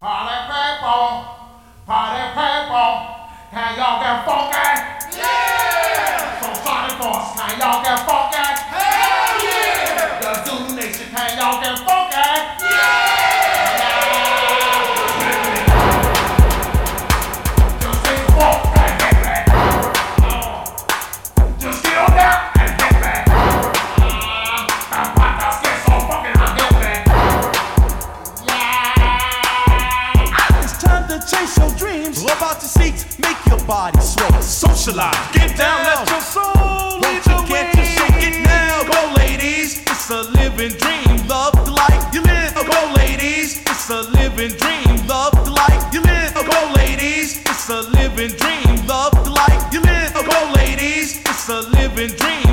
Party people, party people, can y'all get funky? Yeah! So sorry for us, can y'all get socialize. Get down, let your soul lead the way. Can't shake it now? Go, ladies. It's a living dream. Love the life you live. Go, ladies. It's a living dream. Love the life you live. Go, ladies. It's a living dream. Love the life you live. Go, ladies. It's a living dream.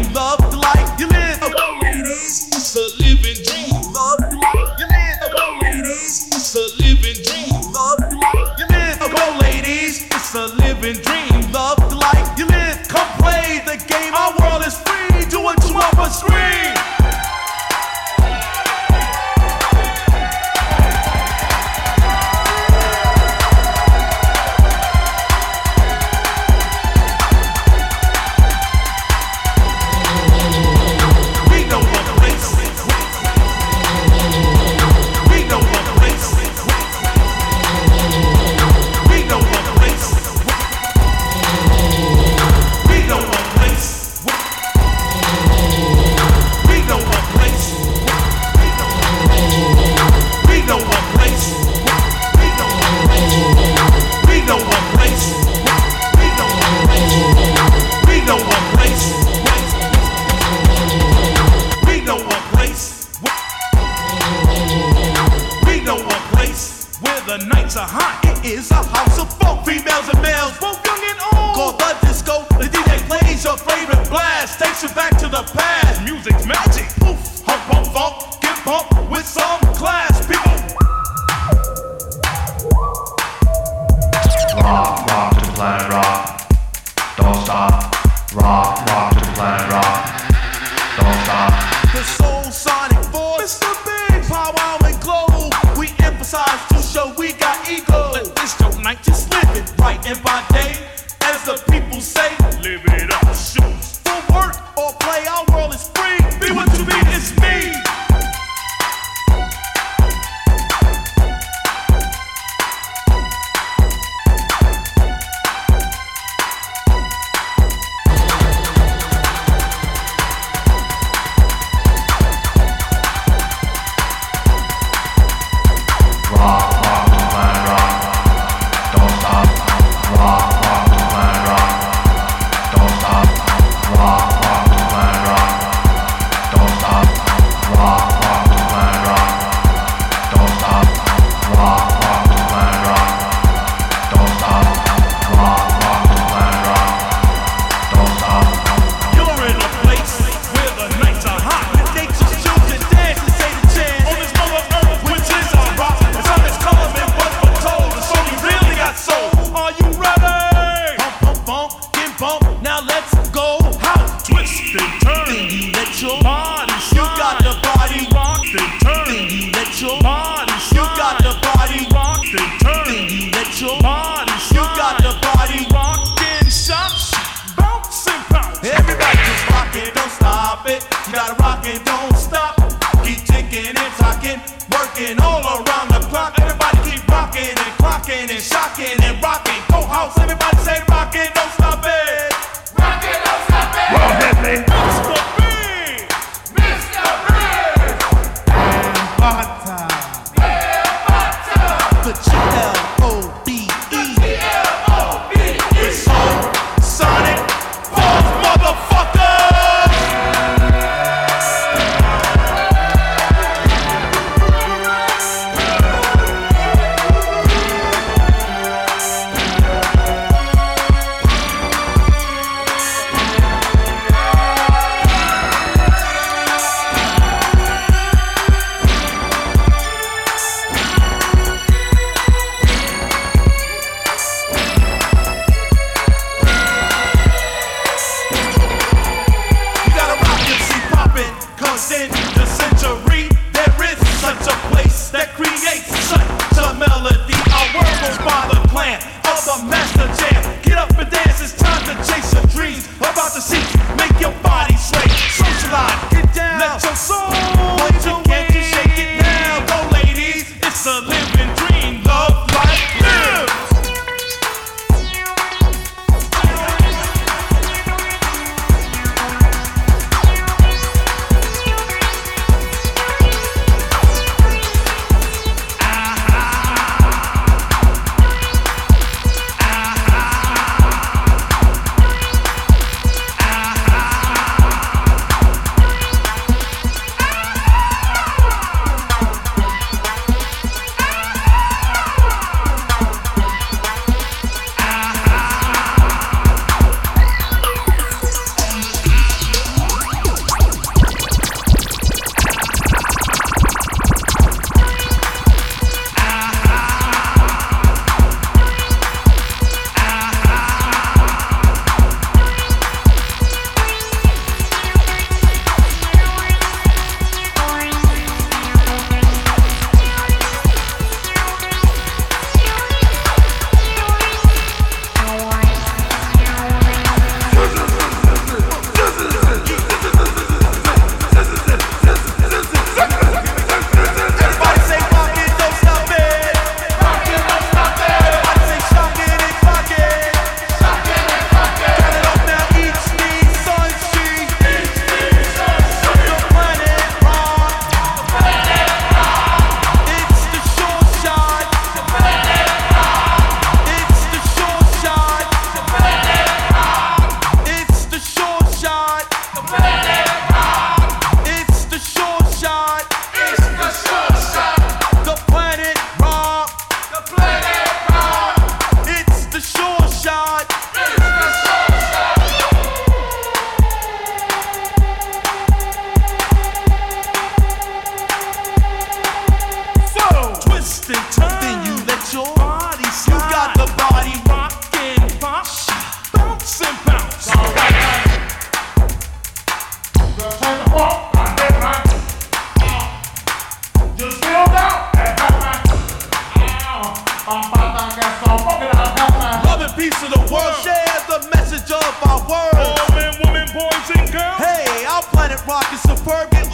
and girls. Hey, our planet rock is suburban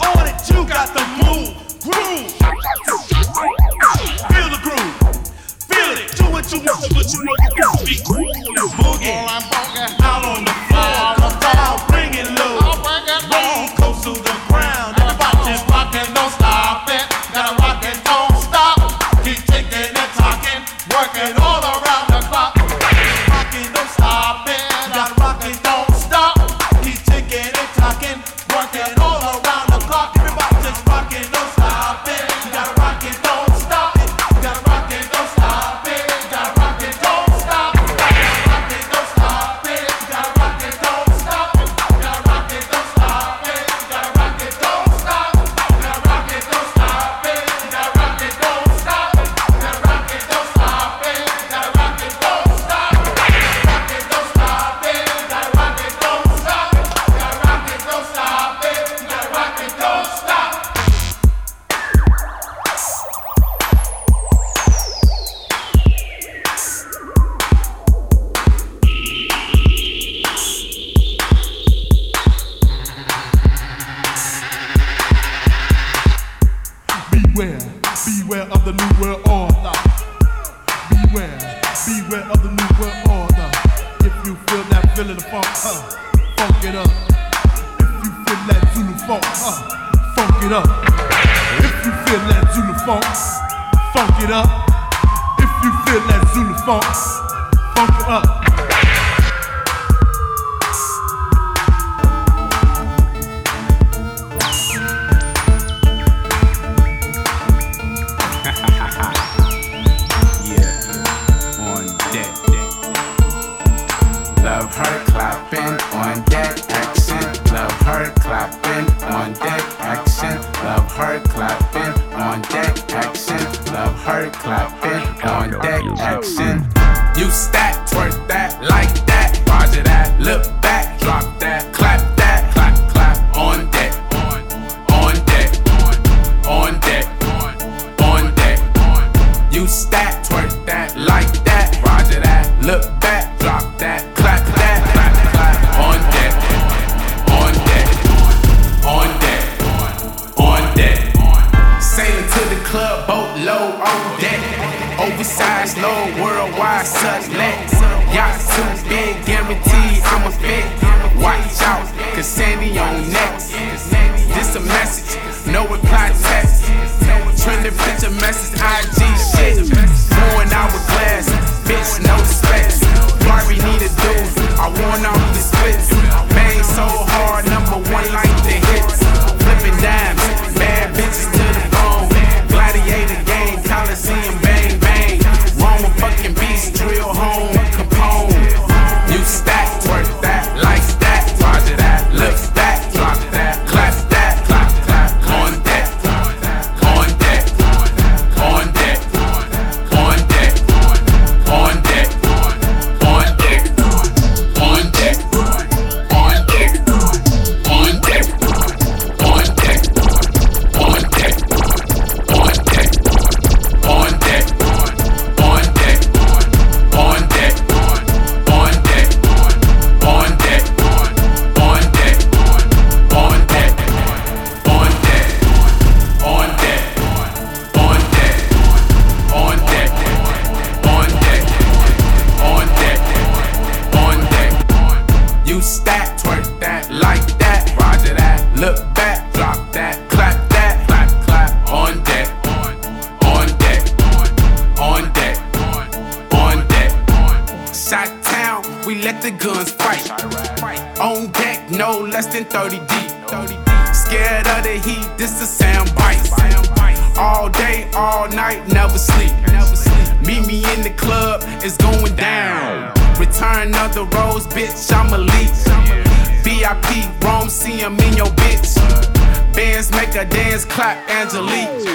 clap Angelique.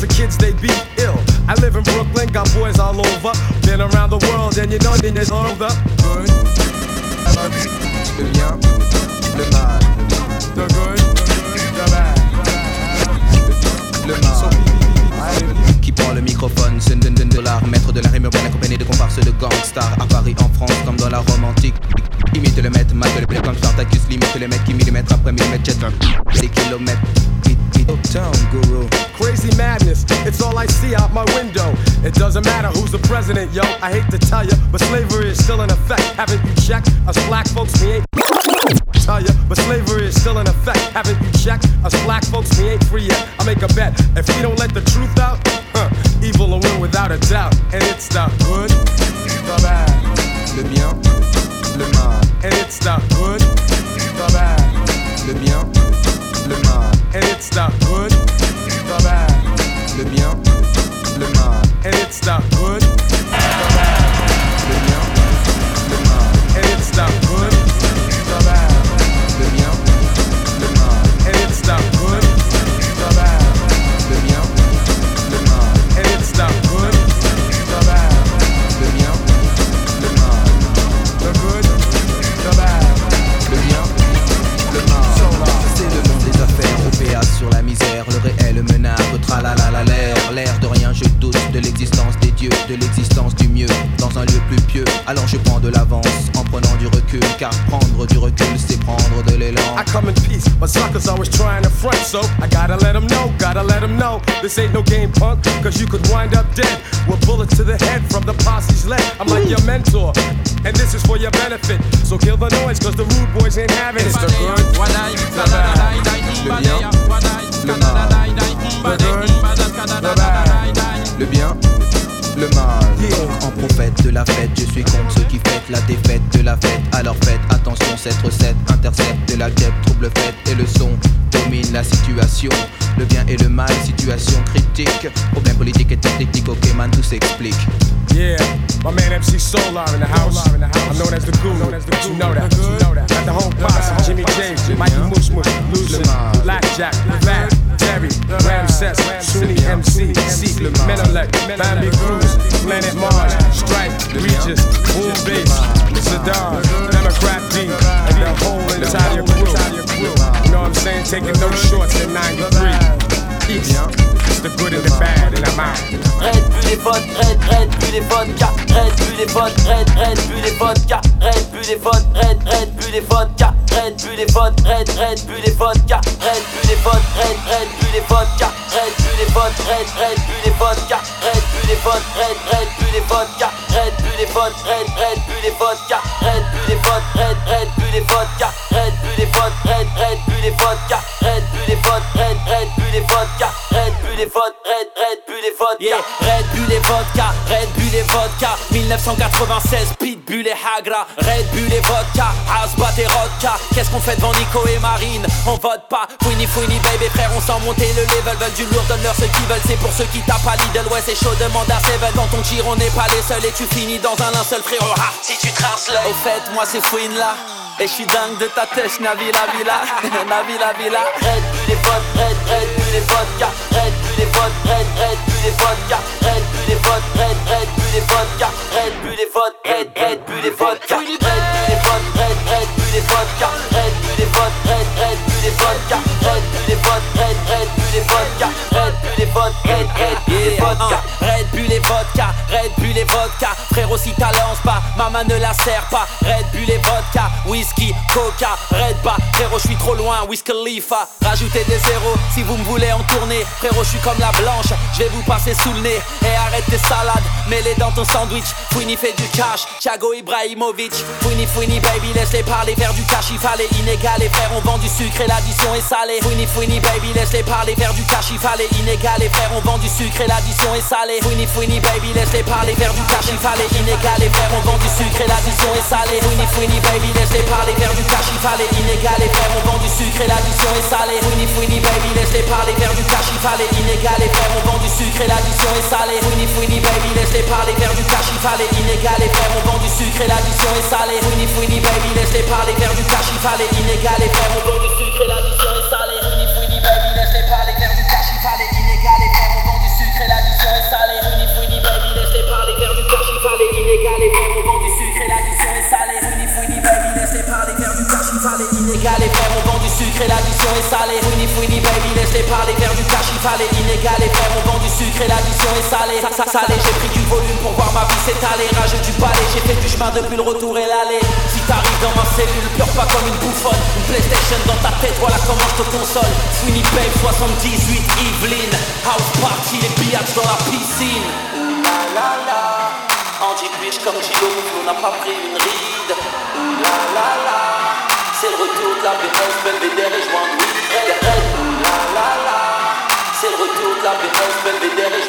Lots of kids they be ill. I live in Brooklyn, got boys all over. Been around the world and you know there's all the good. Le bien, le mal, The good, the bad. le mal. Qui prend le microphone, c'est de dollars, maître de la rime urbaine accompagné de comparses de gangsters à Paris, en France, comme dans la Rome antique. Imite le maître, marque le blé comme Spartacus, limite le mec qui millimètre après millimètre, jette des kilomètres. Hit, guru. Crazy madness, it's all I see out my window. It doesn't matter who's the president, yo. I hate to tell you, but slavery is still in effect. Haven't you checked? Us black folks, we ain't. Tell ya, but slavery is still in effect. Haven't you checked? Us black folks, we ain't free yet. I make a bet. If we don't let the truth out, huh, evil will win without a doubt. And it's the good, the bad. Le bien, le mal. And it's the good, the bad. Le bien. And it's the good, the bad. Le bien, le mal. And it's the Alors je prends de l'avance en prenant du recul, car prendre du recul, c'est prendre de l'élan. I come in peace, but suckers always trying to front, so I gotta let them know, gotta let them know. This ain't no game, punk, cause you could wind up dead with bullets to the head from the posse's leg. I'm like your mentor, and this is for your benefit. So kill the noise, cause the rude boys ain't having it. It's the good, the bad, Le bien, le mal. De la fête, je suis contre ceux qui fêtent la défaite de la fête. Alors faites attention, cette recette intercepte la guêpe, trouble fête et le son domine la situation. Le bien et le mal, situation critique. Problème politique et technique, ok man, tout s'explique. Yeah, my man MC Solar in the house. I'm known as the guru. You know that. Got the whole posse. Jimmy James, Mikey Mush Mush, Lucian, Blackjack, Fat, Terry, Ramses, Sunni MC, Seek, Menelec, Bambi Cruz, Planet Mars, Strike, Regis, Boom Bass, Saddam, Democrat D, and the whole entire crew. You know what I'm saying? Taking no shorts in 93. Peace. The good and the bad, and I'm out. Red Bull les votes, Red, Red Bull les Red Bull les votes, Red, Red Bull les Red Bull les votes, Red, Red Bull les Red Bull les votes, Red, Red Bull les Red Bull les votes, Red, Red vodka, Red Bull les votes, Red, Red Bull les Red Bull les votes, Red, Red Bull les vodka, Red votes, Red, Red les vodka, Red votes, Red, Red Bull les vodka, Red Bull les votes, Red, Red Bull les vodka, Red les votes, Red, Red les vodka, Red les votes, Red, Red les vodka, yeah, Red Bull et vodka, Red et vodka, 1996, Pitbull et Hagra, Red Bull et vodka, Asbat et Rodka, qu'est-ce qu'on fait devant Nico et Marine On vote pas, fouini fouini baby frère, on sent monter le level, veulent du lourd, donne-leur ce qu'ils veulent, c'est pour ceux qui tapent à Lidl, ouais c'est chaud, demande à Seven, quand on tire on n'est pas les seuls et tu finis dans un linceul frérot, ah, si tu traces l'œil. Au fait, moi c'est Fouine là. Et je suis dingue de ta tête, Navila Villa, Navila Villa. Red Bull et vote, Red, Red Bull et vodka, Red Bull et vote, Red, Red Bull et vodka, Red Bull et vote, Red, Red Bull et vodka, Red Bull et vote, Red, Red Bull et vodka, Red Bull et vote, Red, Red ne la sert pas, Red Bull et vodka, whisky, coca, Red bas, frérot je suis trop loin, Wiz Khalifa, rajoutez des zéros si vous me voulez en tourner, frérot je suis comme la blanche, je vais vous passer sous le nez, et arrête tes salades, mets-les dans ton sandwich, Fouini fait du cash, Thiago Ibrahimovic, Fouini Fouini baby laisse-les parler, faire du cash il fallait inégal, les frères on vend du sucre et l'addition est salée, Fouini Fouini baby laisse-les parler, faire du cash il fallait inégal, les frères on vend du sucre et l'addition est salée, Fouini Fouini baby laisse-les parler, faire du cash il fallait inégal, les frères on vend du sucre et l'addition est salée. Baby laisse-les parler vers du cachifal inégal et frère on vend du sucre et l'addition est salée. Fouini baby laisse-les parler. Vers du cachifal inégal et frère on vend du sucre et l'addition est salée. Fouini baby laisse-les parler. Vers du cachifal inégal et frère on vend du sucre et l'addition est salée. Fouini baby laisse-les parler. Vers du cachifal inégal et frère on vend du sucre et l'addition est salée. Parler. Du inégal et frère on vend du est du du sucre inégal et on vend du sucre et l'addition est salée. Winnie Fouini baby laisse-les parler. Vers du cachifal inégal et frère on vend du sucre et l'addition est salée. Ça, ça, salé j'ai pris du volume pour voir ma vie s'étaler. Rageux du palais j'ai fait du chemin depuis le retour et l'aller. Si t'arrives dans ma cellule pleure pas comme une bouffonne. Une Playstation dans ta tête voilà comment je te console. Sweeney Babe 78 Evelyn House party les biatchs dans la piscine. La la la Anti-bitch comme Gilo on n'a pas pris une ride. La la la c'est le retour de la bénéfice, Belvédère et la. C'est le retour de la bénéfice,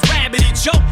rabbit. He choke.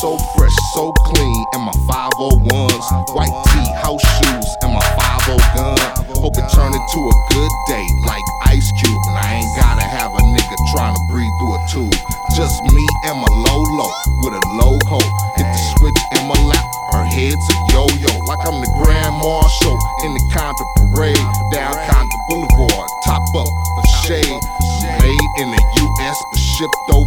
So fresh, so clean, and my 501s. White tee, house shoes, and my 50 gun. Hope it turn into a good day, like Ice Cube. And I ain't gotta have a nigga trying to breathe through a tube. Just me and my low with a low hoe. Hit the switch in my lap, her head's a yo yo. Like I'm the Grand Marshal in the Contra Parade. Down Contra Boulevard, top up for shade. Made in the US, but shipped overseas.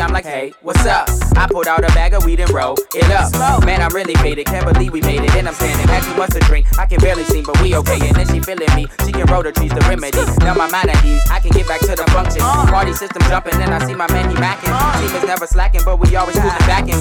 I'm like, hey, what's up? I pulled out a bag of weed and roll it up. Man, I'm really faded, can't believe we made it. And I'm standing, too much to drink. I can barely see, but we okay. And then she feeling me, she can roll the trees, the remedy. Now my mind at ease, I can get back to the function. Uh. Party system jumping, and I see my man, he macking. Team uh. is never slacking, but we always moving back in.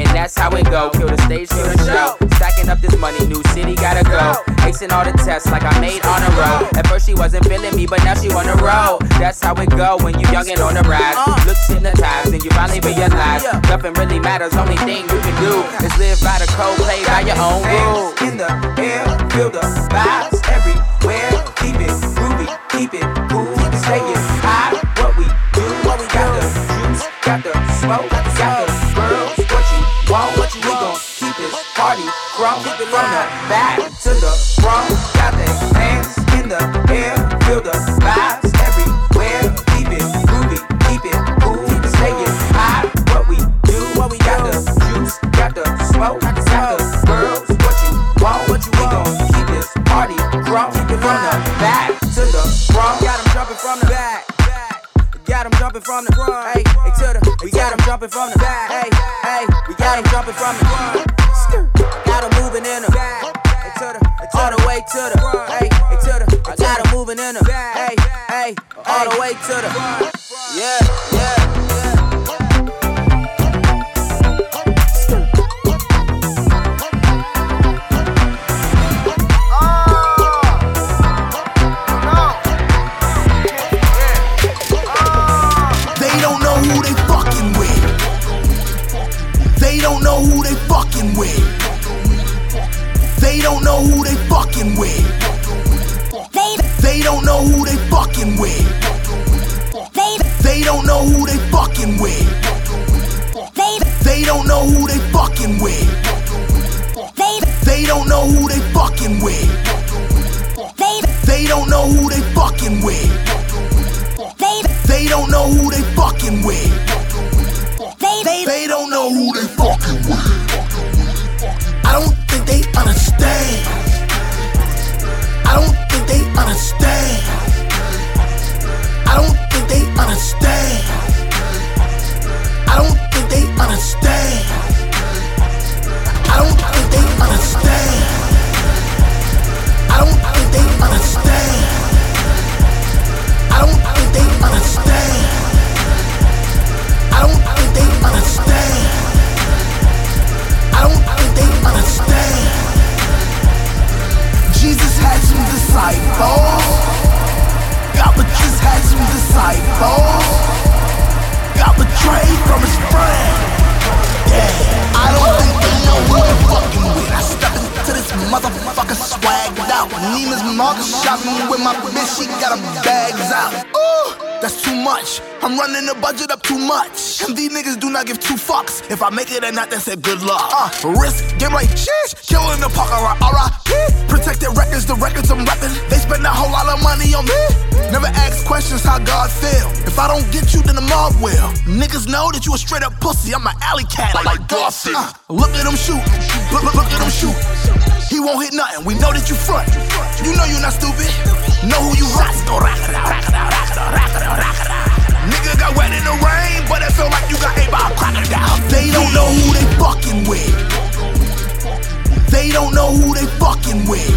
And that's how it go. Kill the stage, kill the show. Stacking up this money, new city gotta go. Acing all the tests like I made on a roll. At first she wasn't feeling me, but now she wanna roll. That's how it go when you young and on the rise. Uh. Looks in the hypnotized and you finally realize nothing really matters. Only thing you can do is live by the code, play by your own rules. Hands in the air, feel the vibes everywhere. Keep it groovy, keep it cool, stay it high. What we do, what we got the juice, got the smoke, got the girls. What you want, what you we gon' keep this party crunk from the back to the front. Got their hands in the air, feel the jumping from the. Hey, to the. We got 'em jumping from the back. Hey, hey, we got 'em jumping from the. Got 'em moving in the all the way to the. Hey, hey, to the. I got 'em moving in the. Hey, hey, all the way to the. They don't know who they fucking with. They they don't know who they fucking with. They they don't know who they fucking with. They they don't know who they fucking with. They they don't know who they fucking with. They they don't know who they fucking with. They they they don't know who they fucking with. I don't think they understand. I don't they understand. I don't think they understand. I don't think they understand. I don't think they understand. I don't think they understand. I don't think they understand. I don't think they understand. I don't think they understand. Had some disciples. God just had some disciples. Got betrayed from his friend. Yeah, I don't think they know who they fucking with. I step into this motherfucker swagged out. Neiman's Marcus shopping with my bitch, she got her bags out. Ooh, that's too much. I'm running the budget up too much. And these niggas do not give two fucks. If I make it or not, that's a good luck. Uh, risk, game like sheesh. Killing the park, R.I.P. Protected records, the records I'm repping. They spend a whole lot of money on me. Never ask questions how God feel. If I don't get you, then the mob will. Niggas know that you a straight up pussy. I'm an alley cat like, like Dawson. Uh, look at them shoot. Look, look, look at him shoot. He won't hit nothing. We know that you front. You know you not stupid. Know who you out. Nigga got wet in the rain, but it feel like you got ate by a crocodile. They don't know who they fucking with. They don't know who they fucking with.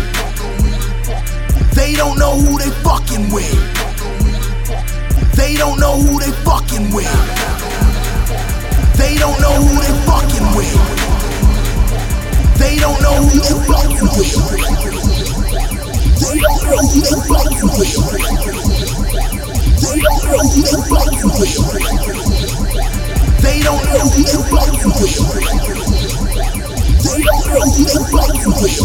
They don't know who they fucking with. They don't know who they fucking with. They don't know who they fucking with. They don't know who with. They don't know who fucking with. They don't know who with. They don't know who with. They don't know who fucking with.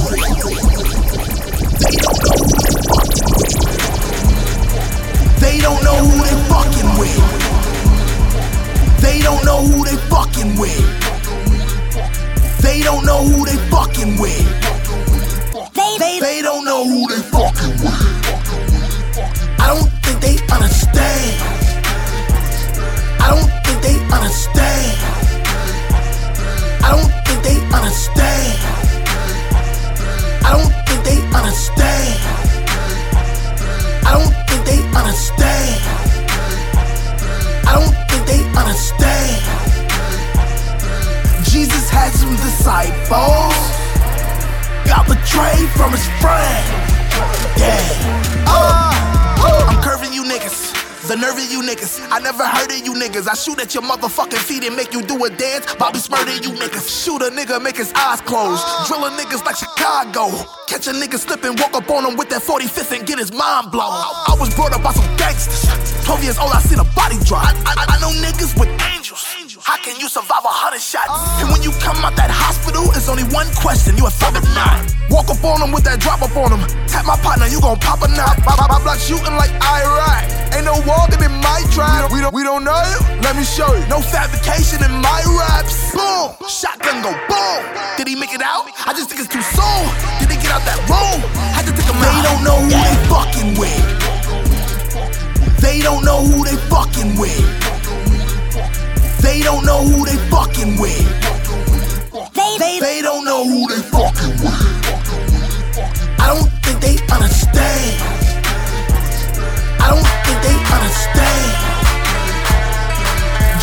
They don't know who they fucking with. They don't know who they fucking with. They don't know who they fucking with. They they they don't know who they fucking with. I don't think they understand. I don't think they understand. I don't think they understand. I don't think they understand. I don't think they understand. I don't think they understand. Jesus had some disciples. Got betrayed from his friend. Yeah. Uh, I'm curving you niggas. The nerve of you niggas. I never heard of you niggas. I shoot at your motherfucking feet and make you do a dance. Bobby Shmurda, you niggas. Shoot a nigga, make his eyes close. Drilling niggas like Chicago. Catch a nigga slipping, walk up on him with that 45th and get his mind blown. I, I was brought up by some gangsters. 12 years old, I seen a body drop. I, I, I know niggas with angels. How can you survive a hundred shots? And when you come out that hospital, it's only one question, you a thug or not? Walk up on with that drop up on him. Tap my partner, you gon' pop a knot. My, my, my block shooting like Iraq. Ain't no wall, in my might try. We don't, we don't know you? Let me show you. No fabrication in my raps. Boom! Shotgun go boom! Did he make it out? I just think it's too soon. Did he get out that room? Had to take him out. They don't know who they fucking with. They don't know who they fucking with. They don't know who they fucking with. They, they, they don't know who they fucking with. I don't think they understand. I don't think they understand.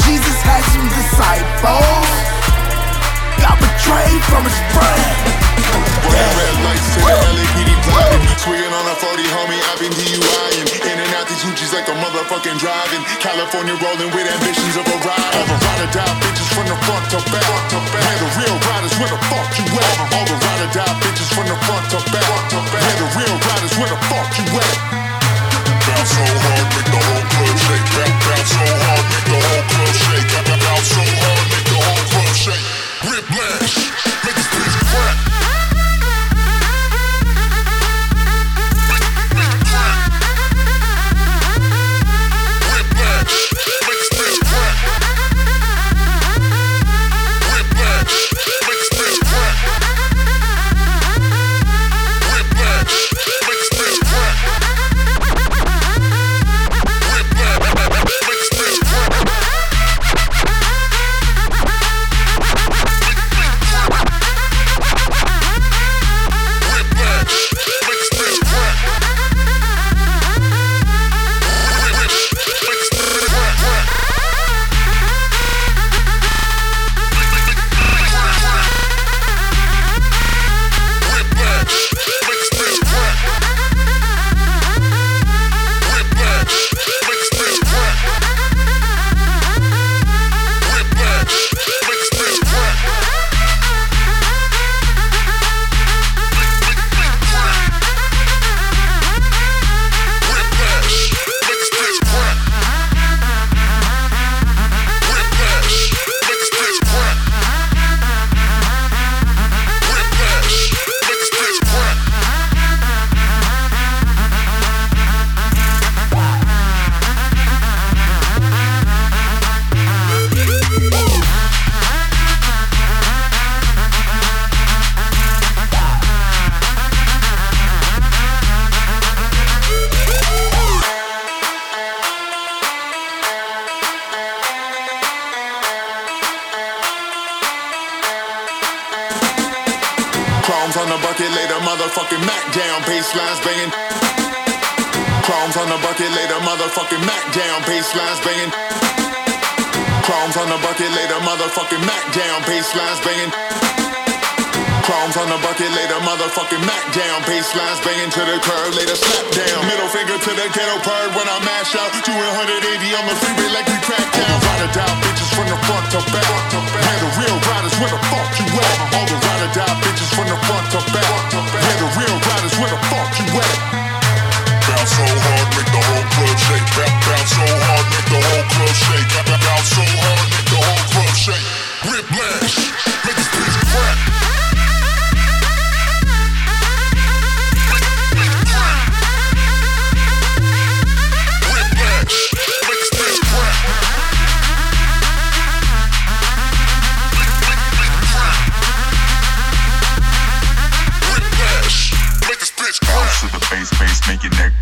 Jesus has some disciples got betrayed from his friend. Red, red lights to the LAPD blocking. Swinging on a 40, homie, I've been DUIing. In and out these hoochies like a motherfucking driving. California rolling with ambitions of a ride. All the ride or die bitches from the front to back. Front to back. Man, the real riders, where the fuck you at? All the ride or die bitches from the front to back. Front to back. Man, the real riders, where the fuck you at? make it next.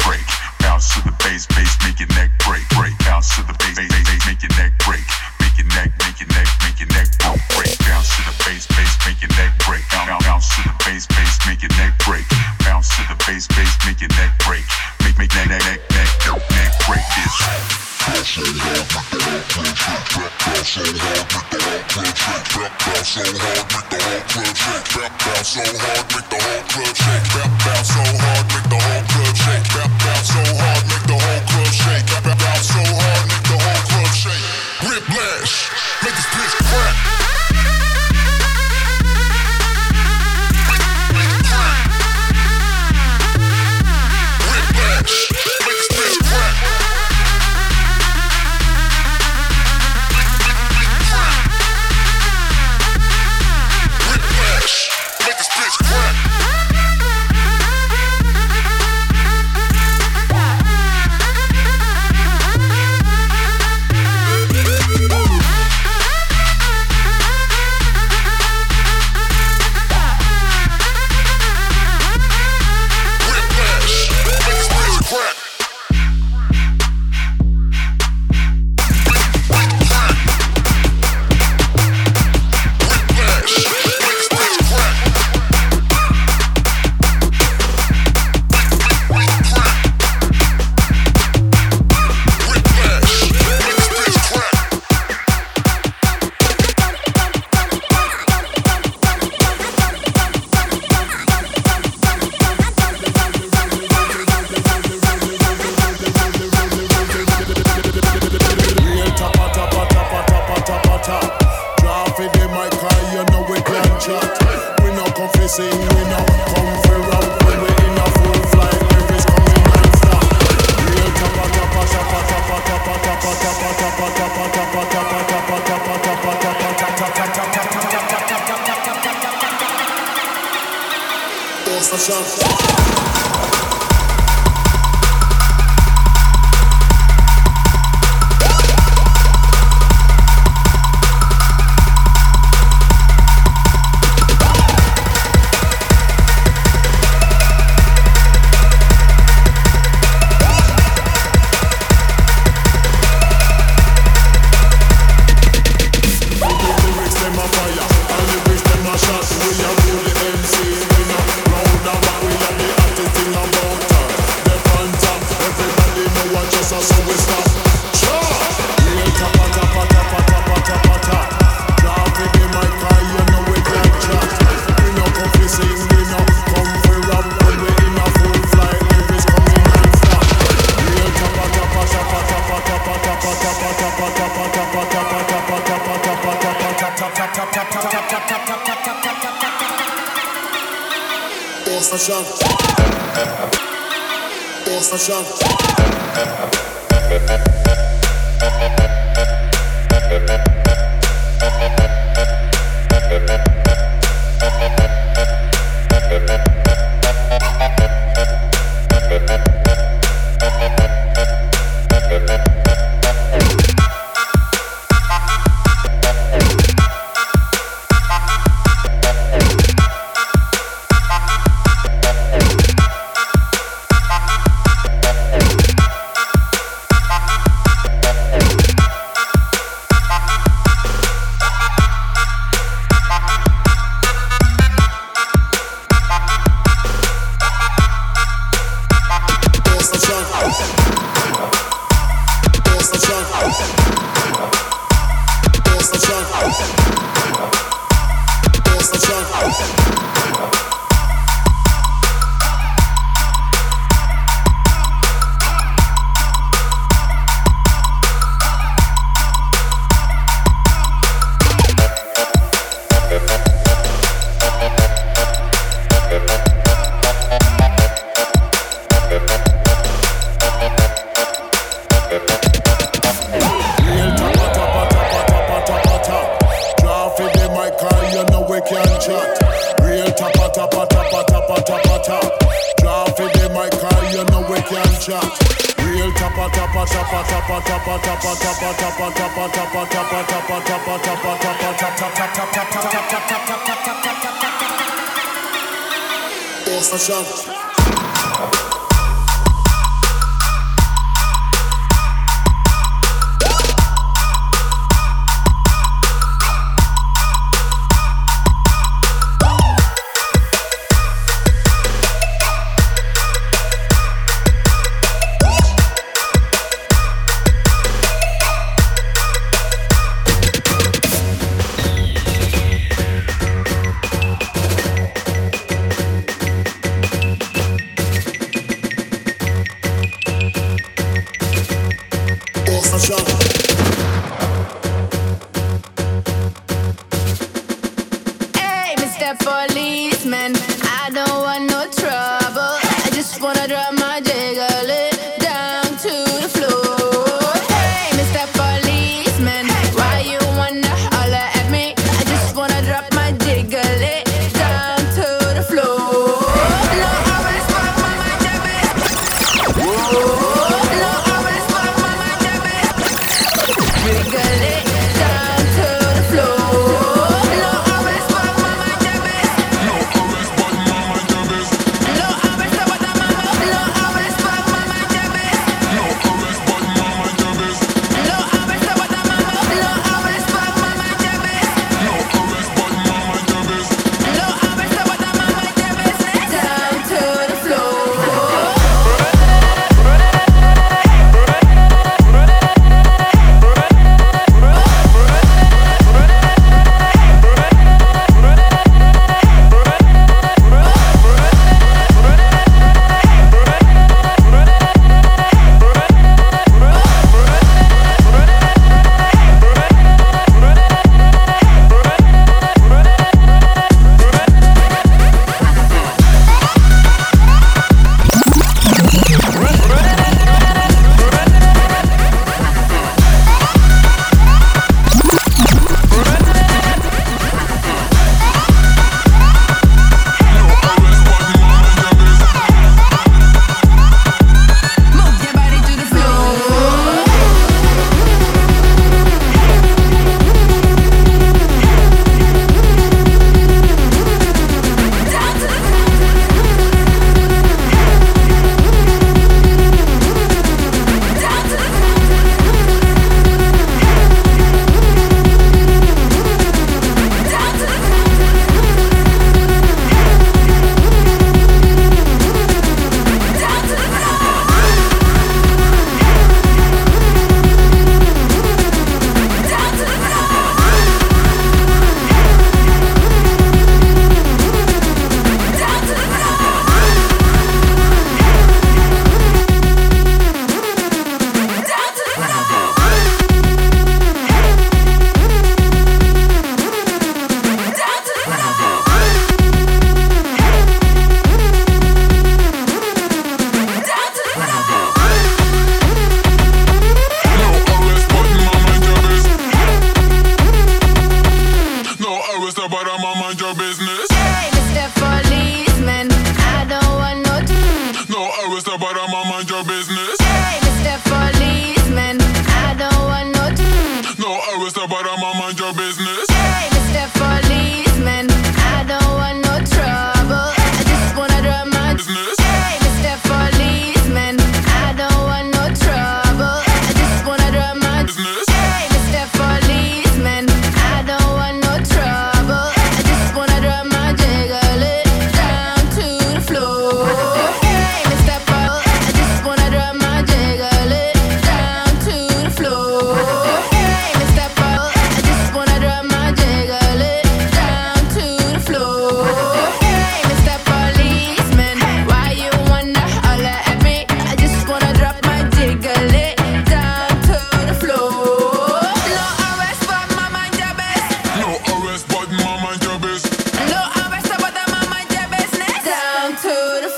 the policeman. I don't want no.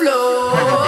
To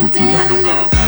lockdown, no